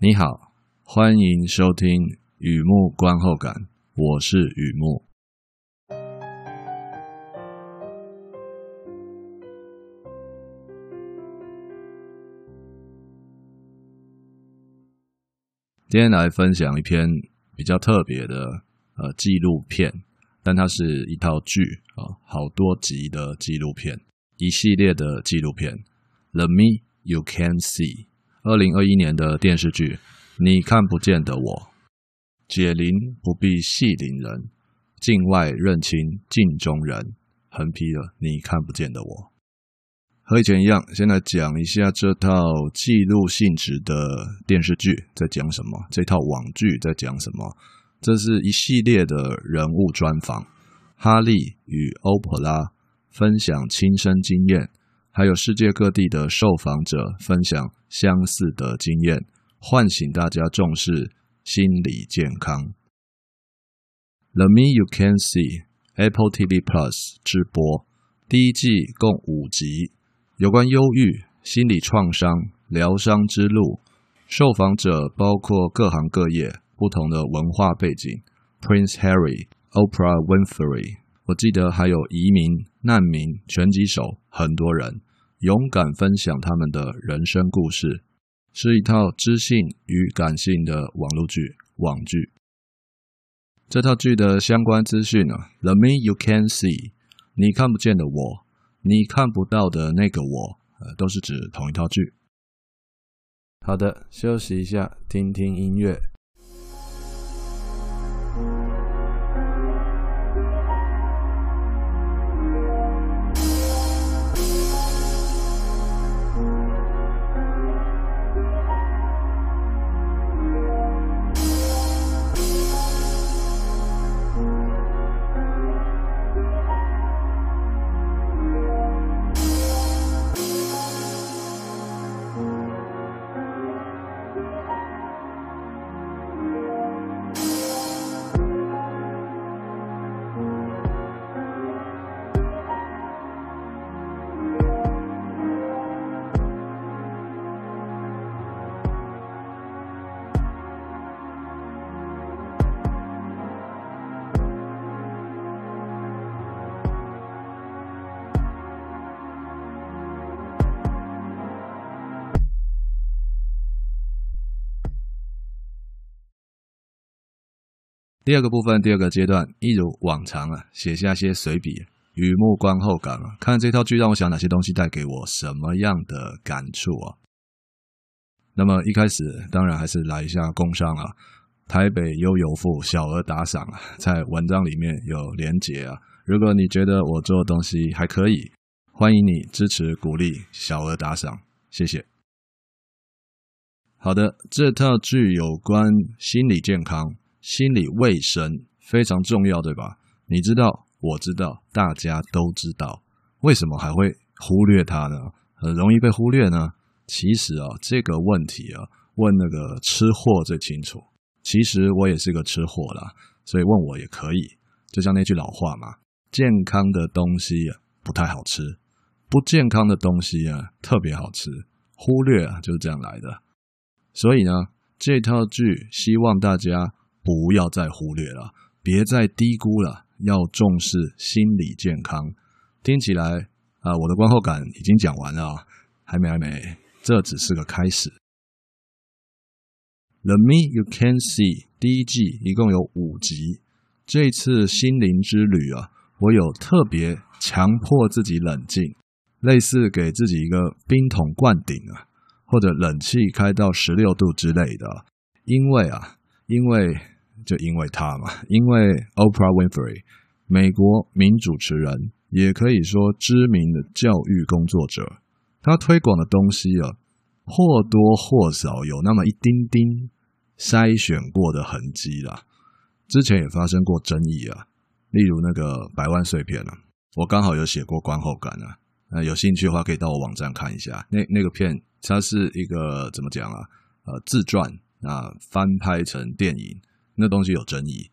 你好，欢迎收听雨木观后感，我是雨木。今天来分享一篇比较特别的呃纪录片，但它是一套剧啊，好多集的纪录片，一系列的纪录片。The Me You Can See。二零二一年的电视剧《你看不见的我》，解铃不必系铃人，境外认亲镜中人，横批了你看不见的我。和以前一样，先来讲一下这套记录性质的电视剧在讲什么，这套网剧在讲什么。这是一系列的人物专访，哈利与欧普拉分享亲身经验。还有世界各地的受访者分享相似的经验，唤醒大家重视心理健康。The Me You Can See Apple TV Plus 直播第一季共五集，有关忧郁、心理创伤、疗伤之路。受访者包括各行各业、不同的文化背景，Prince Harry、Oprah Winfrey，我记得还有移民、难民、拳击手，很多人。勇敢分享他们的人生故事，是一套知性与感性的网络剧网剧。这套剧的相关资讯啊，The Me You Can See，你看不见的我，你看不到的那个我，呃，都是指同一套剧。好的，休息一下，听听音乐。第二个部分，第二个阶段，一如往常啊，写下些随笔，雨木观后感啊。看这套剧让我想哪些东西带给我什么样的感触啊？那么一开始当然还是来一下工商啊，台北悠游付小额打赏啊，在文章里面有连结啊。如果你觉得我做的东西还可以，欢迎你支持鼓励小额打赏，谢谢。好的，这套剧有关心理健康。心理卫生非常重要，对吧？你知道，我知道，大家都知道，为什么还会忽略它呢？很容易被忽略呢？其实啊，这个问题啊，问那个吃货最清楚。其实我也是个吃货啦，所以问我也可以。就像那句老话嘛，健康的东西啊，不太好吃，不健康的东西啊，特别好吃。忽略啊，就是这样来的。所以呢，这套剧希望大家。不要再忽略了，别再低估了，要重视心理健康。听起来啊，我的观后感已经讲完了，还没还没，这只是个开始。The Me You Can See 第一季一共有五集，这次心灵之旅啊，我有特别强迫自己冷静，类似给自己一个冰桶灌顶啊，或者冷气开到十六度之类的，因为啊，因为。就因为他嘛，因为 Oprah Winfrey，美国名主持人，也可以说知名的教育工作者，他推广的东西啊，或多或少有那么一丁丁筛选过的痕迹啦。之前也发生过争议啊，例如那个百万碎片啊，我刚好有写过观后感啊，那有兴趣的话可以到我网站看一下。那那个片它是一个怎么讲啊？呃，自传啊，翻拍成电影。那东西有争议，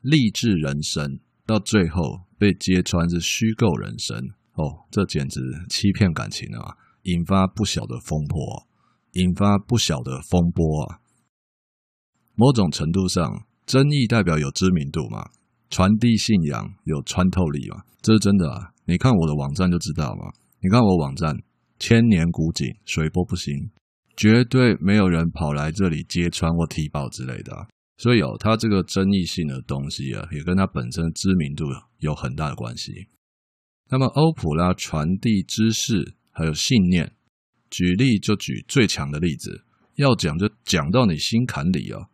励志人生到最后被揭穿是虚构人生哦，这简直欺骗感情啊！引发不小的风波，引发不小的风波啊！某种程度上，争议代表有知名度嘛，传递信仰有穿透力嘛，这是真的啊！你看我的网站就知道嘛。你看我网站千年古井，水波不兴，绝对没有人跑来这里揭穿或踢爆之类的。所以哦，它这个争议性的东西啊，也跟它本身知名度有很大的关系。那么欧普拉传递知识还有信念，举例就举最强的例子，要讲就讲到你心坎里啊。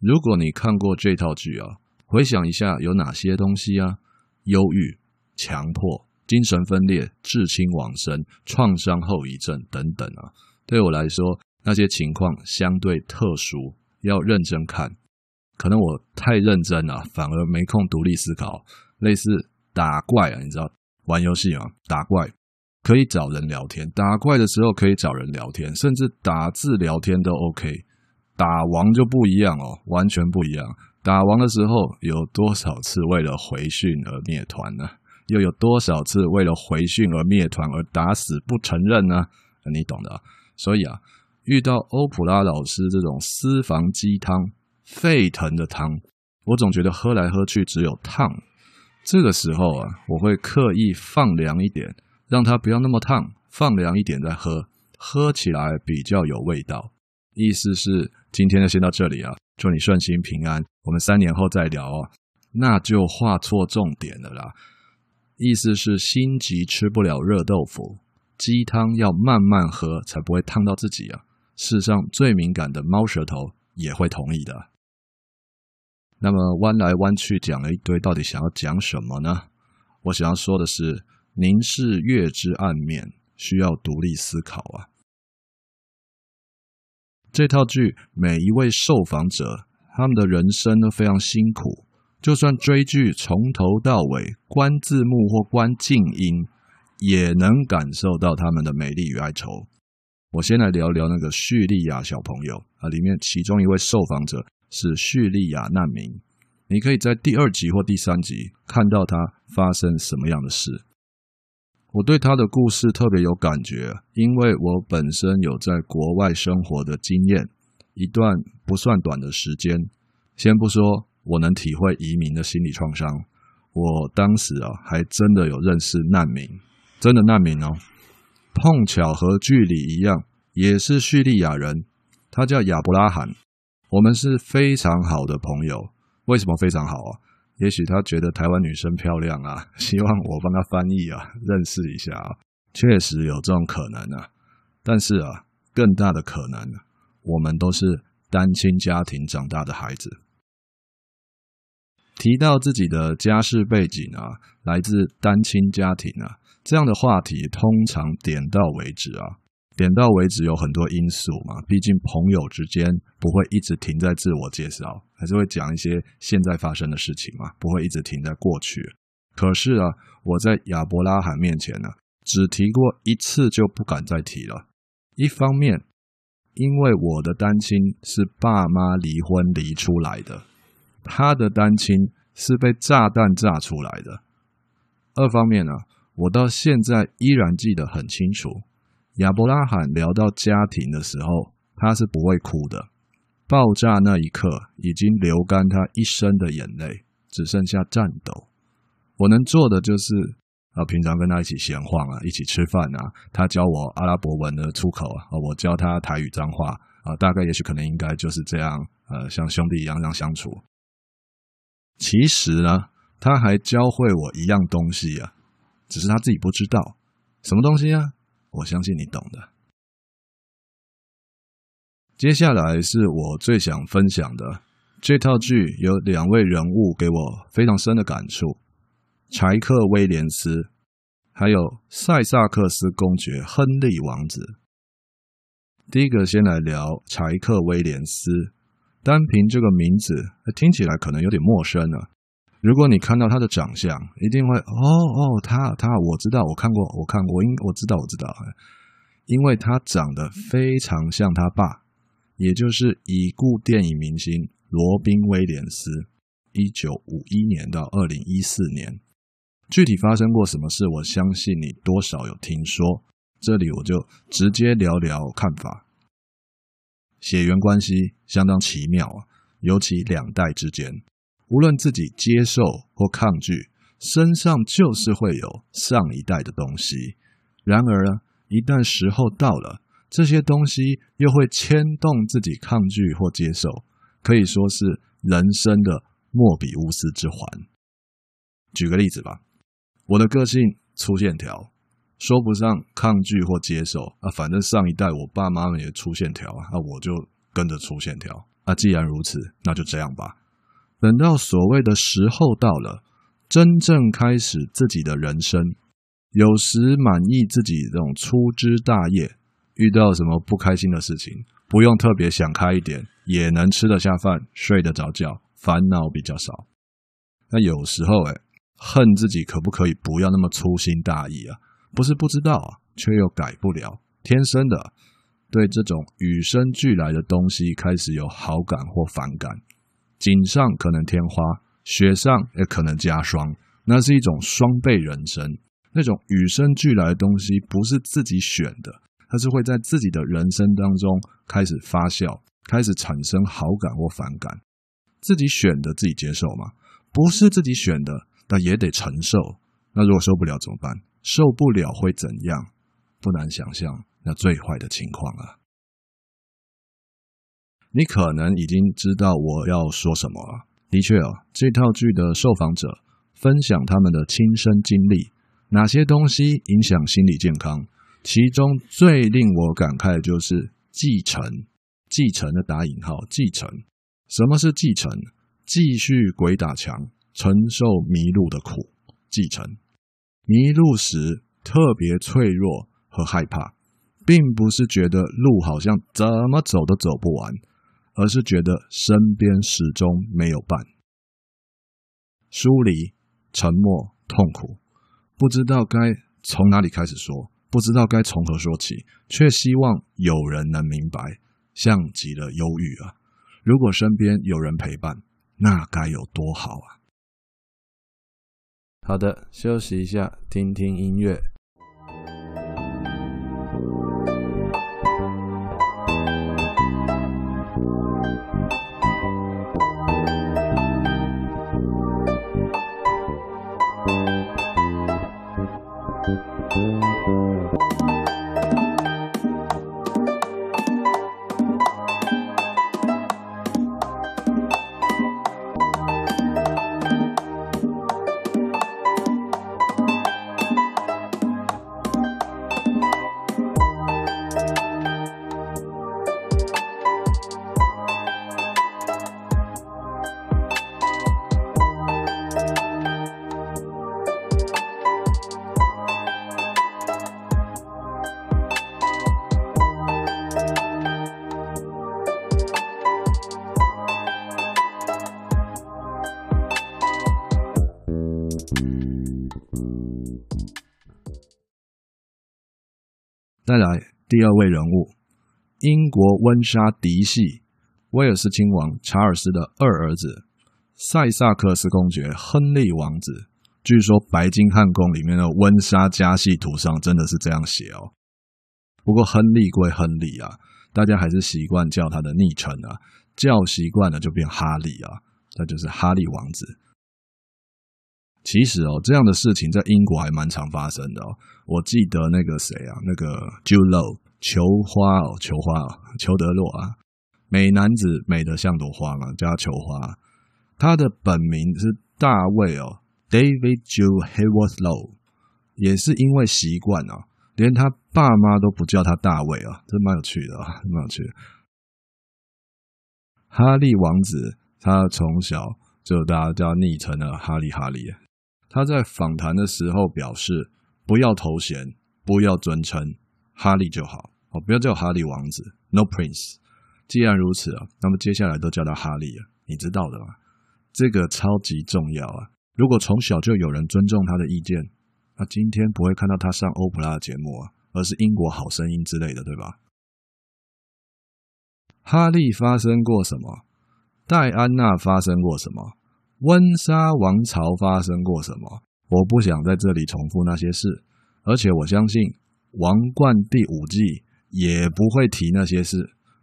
如果你看过这套剧啊，回想一下有哪些东西啊？忧郁、强迫、精神分裂、至亲往生、创伤后遗症等等啊。对我来说，那些情况相对特殊，要认真看。可能我太认真了，反而没空独立思考。类似打怪啊，你知道玩游戏啊？打怪可以找人聊天，打怪的时候可以找人聊天，甚至打字聊天都 OK。打王就不一样哦，完全不一样。打王的时候有多少次为了回讯而灭团呢？又有多少次为了回讯而灭团而打死不承认呢？你懂的。所以啊，遇到欧普拉老师这种私房鸡汤。沸腾的汤，我总觉得喝来喝去只有烫。这个时候啊，我会刻意放凉一点，让它不要那么烫，放凉一点再喝，喝起来比较有味道。意思是今天就先到这里啊，祝你顺心平安，我们三年后再聊哦。那就画错重点了啦。意思是心急吃不了热豆腐，鸡汤要慢慢喝才不会烫到自己啊。世上最敏感的猫舌头也会同意的。那么弯来弯去讲了一堆，到底想要讲什么呢？我想要说的是，凝视月之暗面，需要独立思考啊。这套剧每一位受访者，他们的人生都非常辛苦，就算追剧从头到尾关字幕或关静音，也能感受到他们的美丽与哀愁。我先来聊聊那个叙利亚小朋友啊，里面其中一位受访者。是叙利亚难民，你可以在第二集或第三集看到他发生什么样的事。我对他的故事特别有感觉，因为我本身有在国外生活的经验，一段不算短的时间。先不说我能体会移民的心理创伤，我当时啊还真的有认识难民，真的难民哦，碰巧和剧里一样，也是叙利亚人，他叫亚伯拉罕。我们是非常好的朋友，为什么非常好啊？也许他觉得台湾女生漂亮啊，希望我帮他翻译啊，认识一下啊。确实有这种可能啊，但是啊，更大的可能，我们都是单亲家庭长大的孩子。提到自己的家世背景啊，来自单亲家庭啊，这样的话题通常点到为止啊。点到为止有很多因素嘛，毕竟朋友之间不会一直停在自我介绍，还是会讲一些现在发生的事情嘛，不会一直停在过去。可是啊，我在亚伯拉罕面前呢，只提过一次就不敢再提了。一方面，因为我的单亲是爸妈离婚离出来的，他的单亲是被炸弹炸出来的。二方面呢，我到现在依然记得很清楚。亚伯拉罕聊到家庭的时候，他是不会哭的。爆炸那一刻，已经流干他一身的眼泪，只剩下颤抖。我能做的就是啊，平常跟他一起闲晃啊，一起吃饭啊。他教我阿拉伯文的出口啊，我教他台语脏话啊。大概也许可能应该就是这样，呃，像兄弟一样这样相处。其实呢，他还教会我一样东西啊，只是他自己不知道什么东西啊。我相信你懂的。接下来是我最想分享的，这套剧有两位人物给我非常深的感触：柴克·威廉斯，还有塞萨克斯公爵亨利王子。第一个先来聊柴克·威廉斯，单凭这个名字听起来可能有点陌生了。如果你看到他的长相，一定会哦哦，他他，我知道，我看过，我看过，因我知道，我知道，因为他长得非常像他爸，也就是已故电影明星罗宾威廉斯。一九五一年到二零一四年，具体发生过什么事，我相信你多少有听说。这里我就直接聊聊看法。血缘关系相当奇妙啊，尤其两代之间，无论自己接受或抗拒，身上就是会有上一代的东西。然而呢，一旦时候到了，这些东西又会牵动自己抗拒或接受，可以说是人生的莫比乌斯之环。举个例子吧，我的个性粗线条。说不上抗拒或接受啊，反正上一代我爸妈们也粗线条啊，我就跟着粗线条。那既然如此，那就这样吧。等到所谓的时候到了，真正开始自己的人生，有时满意自己这种粗枝大叶，遇到什么不开心的事情，不用特别想开一点，也能吃得下饭，睡得着觉，烦恼比较少。那有时候哎，恨自己可不可以不要那么粗心大意啊？不是不知道啊，却又改不了，天生的对这种与生俱来的东西开始有好感或反感，锦上可能添花，雪上也可能加霜，那是一种双倍人生。那种与生俱来的东西不是自己选的，它是会在自己的人生当中开始发酵，开始产生好感或反感。自己选的自己接受吗？不是自己选的，那也得承受。那如果受不了怎么办？受不了会怎样？不难想象那最坏的情况啊！你可能已经知道我要说什么了。的确哦，这套剧的受访者分享他们的亲身经历，哪些东西影响心理健康？其中最令我感慨的就是继承，继承的打引号，继承。什么是继承？继续鬼打墙，承受迷路的苦，继承。迷路时特别脆弱和害怕，并不是觉得路好像怎么走都走不完，而是觉得身边始终没有伴。疏离、沉默、痛苦，不知道该从哪里开始说，不知道该从何说起，却希望有人能明白，像极了忧郁啊！如果身边有人陪伴，那该有多好啊！好的，休息一下，听听音乐。再来第二位人物，英国温莎嫡系威尔斯亲王查尔斯的二儿子塞萨克斯公爵亨利王子。据说白金汉宫里面的温莎家系图上真的是这样写哦。不过亨利归亨利啊，大家还是习惯叫他的昵称啊，叫习惯了就变哈利啊，那就是哈利王子。其实哦，这样的事情在英国还蛮常发生的哦。我记得那个谁啊，那个 Jude Law 裘花哦，球花哦，裘德洛啊，美男子美得像朵花嘛，叫他裘花。他的本名是大卫哦，David Jude Hayworth Low，也是因为习惯啊，连他爸妈都不叫他大卫啊，这蛮有趣的啊，蛮有趣的。哈利王子，他从小就大家叫昵称的哈利哈利。他在访谈的时候表示，不要头衔，不要尊称，哈利就好哦，不要叫哈利王子，No Prince。既然如此啊，那么接下来都叫他哈利啊，你知道的吗？这个超级重要啊！如果从小就有人尊重他的意见，那今天不会看到他上欧普拉的节目啊，而是英国好声音之类的，对吧？哈利发生过什么？戴安娜发生过什么？温莎王朝发生过什么？我不想在这里重复那些事，而且我相信《王冠》第五季也不会提那些事。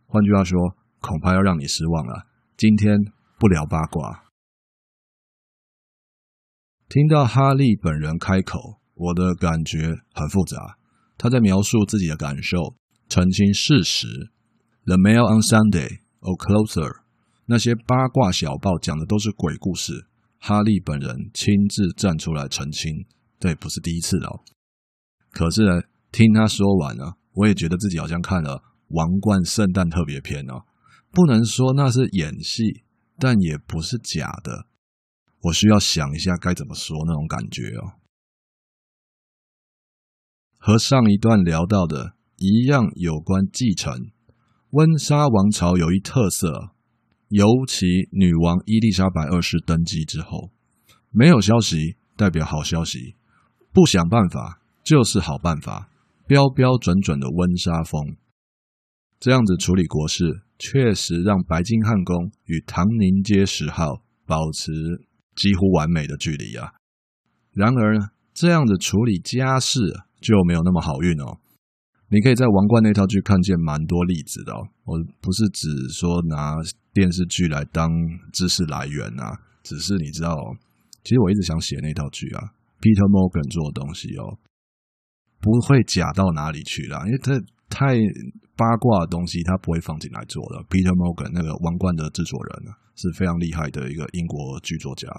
换句话说，恐怕要让你失望了。今天不聊八卦。听到哈利本人开口，我的感觉很复杂。他在描述自己的感受，澄清事实。The Mail on Sunday or Closer，那些八卦小报讲的都是鬼故事。哈利本人亲自站出来澄清，对，不是第一次了。可是呢，听他说完了，我也觉得自己好像看了《王冠圣诞特别篇》哦，不能说那是演戏，但也不是假的。我需要想一下该怎么说那种感觉哦。和上一段聊到的一样，有关继承。温莎王朝有一特色。尤其女王伊丽莎白二世登基之后，没有消息代表好消息，不想办法就是好办法，标标准准的温莎风。这样子处理国事，确实让白金汉宫与唐宁街十号保持几乎完美的距离啊。然而呢，这样子处理家事就没有那么好运哦。你可以在《王冠》那套剧看见蛮多例子的哦。我不是只说拿电视剧来当知识来源啊，只是你知道，其实我一直想写那套剧啊，Peter Morgan 做的东西哦，不会假到哪里去啦，因为他太八卦的东西，他不会放进来做的。Peter Morgan 那个《王冠》的制作人啊，是非常厉害的一个英国剧作家，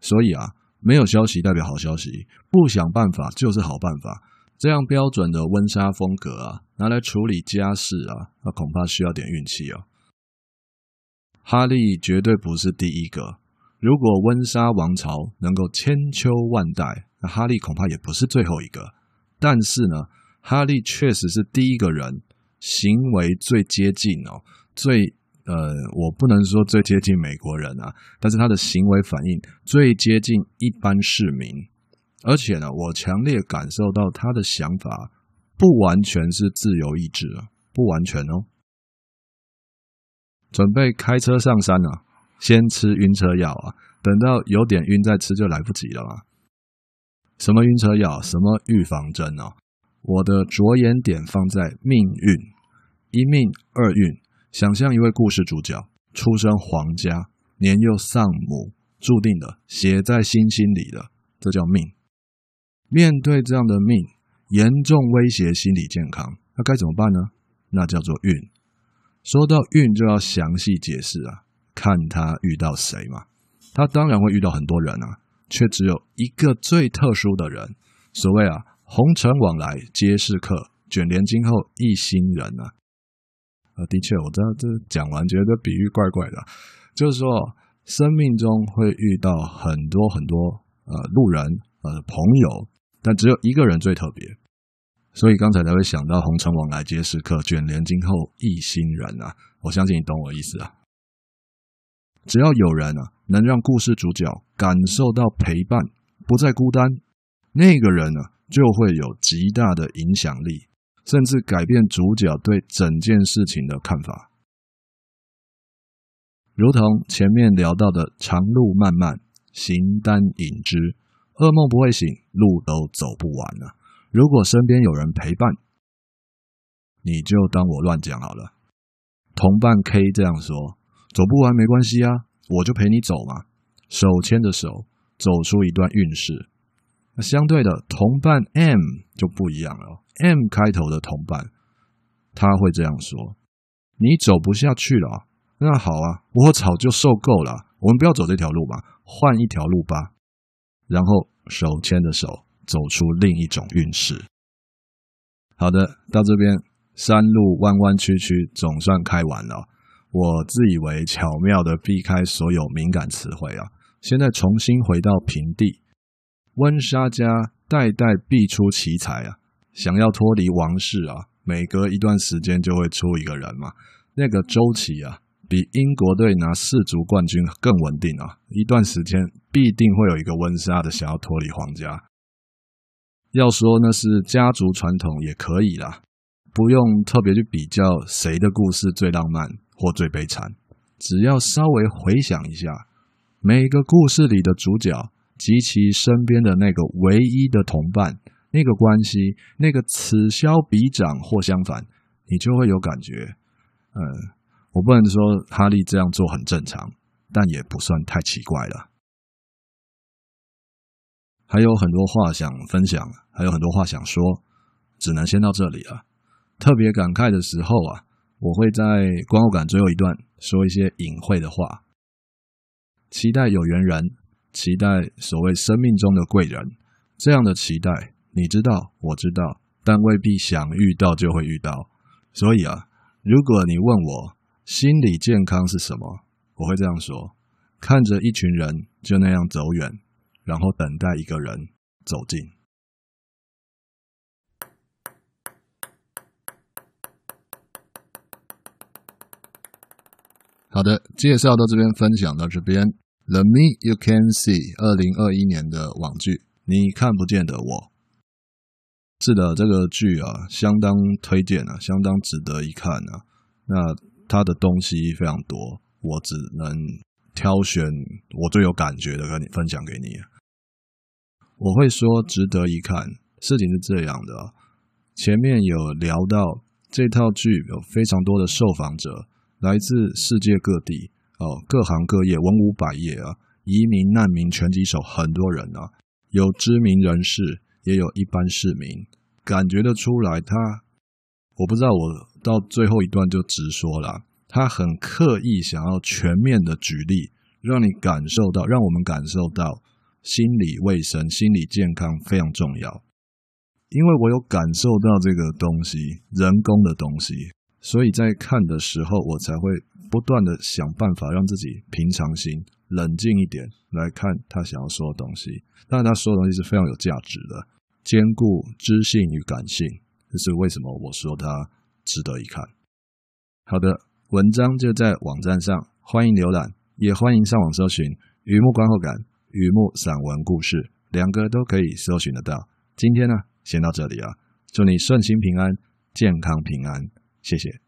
所以啊，没有消息代表好消息，不想办法就是好办法。这样标准的温莎风格啊，拿来处理家事啊，那恐怕需要点运气哦。哈利绝对不是第一个。如果温莎王朝能够千秋万代，那哈利恐怕也不是最后一个。但是呢，哈利确实是第一个人，行为最接近哦，最呃，我不能说最接近美国人啊，但是他的行为反应最接近一般市民。而且呢，我强烈感受到他的想法不完全是自由意志啊，不完全哦。准备开车上山了，先吃晕车药啊，等到有点晕再吃就来不及了嘛。什么晕车药？什么预防针啊？我的着眼点放在命运，一命二运。想象一位故事主角出身皇家，年幼丧母，注定的写在星星里的，这叫命。面对这样的命，严重威胁心理健康，那该怎么办呢？那叫做运。说到运，就要详细解释啊，看他遇到谁嘛。他当然会遇到很多人啊，却只有一个最特殊的人。所谓啊，红尘往来皆是客，卷帘今后一心人啊。啊，的确，我这这讲完觉得比喻怪怪的，就是说，生命中会遇到很多很多呃路人呃朋友。但只有一个人最特别，所以刚才才会想到“红尘往来皆是客，卷帘今后一心人”啊！我相信你懂我意思啊。只要有人啊，能让故事主角感受到陪伴，不再孤单，那个人呢，就会有极大的影响力，甚至改变主角对整件事情的看法。如同前面聊到的“长路漫漫，形单影只”。噩梦不会醒，路都走不完了。如果身边有人陪伴，你就当我乱讲好了。同伴 K 这样说：“走不完没关系啊，我就陪你走嘛。”手牵着手，走出一段运势。那相对的，同伴 M 就不一样了。M 开头的同伴，他会这样说：“你走不下去了，那好啊，我早就受够了。我们不要走这条路吧，换一条路吧。”然后手牵着手走出另一种运势。好的，到这边山路弯弯曲曲，总算开完了。我自以为巧妙的避开所有敏感词汇啊，现在重新回到平地。温莎家代代必出奇才啊，想要脱离王室啊，每隔一段时间就会出一个人嘛，那个周琦啊。比英国队拿世足冠军更稳定啊！一段时间必定会有一个温莎的想要脱离皇家。要说那是家族传统也可以啦，不用特别去比较谁的故事最浪漫或最悲惨，只要稍微回想一下，每个故事里的主角及其身边的那个唯一的同伴，那个关系，那个此消彼长或相反，你就会有感觉，嗯。我不能说哈利这样做很正常，但也不算太奇怪了。还有很多话想分享，还有很多话想说，只能先到这里了。特别感慨的时候啊，我会在观后感最后一段说一些隐晦的话，期待有缘人，期待所谓生命中的贵人，这样的期待，你知道，我知道，但未必想遇到就会遇到。所以啊，如果你问我心理健康是什么，我会这样说：看着一群人就那样走远。然后等待一个人走近。好的，介绍到这边，分享到这边。The Me You Can See，二零二一年的网剧，你看不见的我。是的，这个剧啊，相当推荐啊，相当值得一看啊。那它的东西非常多，我只能挑选我最有感觉的，跟你分享给你。我会说值得一看，事情是这样的，前面有聊到这套剧有非常多的受访者，来自世界各地哦，各行各业，文武百业啊，移民、难民、拳击手，很多人啊，有知名人士，也有一般市民，感觉得出来他，我不知道，我到最后一段就直说了，他很刻意想要全面的举例，让你感受到，让我们感受到。心理卫生、心理健康非常重要，因为我有感受到这个东西，人工的东西，所以在看的时候，我才会不断的想办法让自己平常心、冷静一点来看他想要说的东西。当然，他说的东西是非常有价值的，兼顾知性与感性，这是为什么我说它值得一看。好的，文章就在网站上，欢迎浏览，也欢迎上网搜寻《雨幕观后感》。雨幕散文故事，两个都可以搜寻得到。今天呢，先到这里啊，祝你顺心平安，健康平安，谢谢。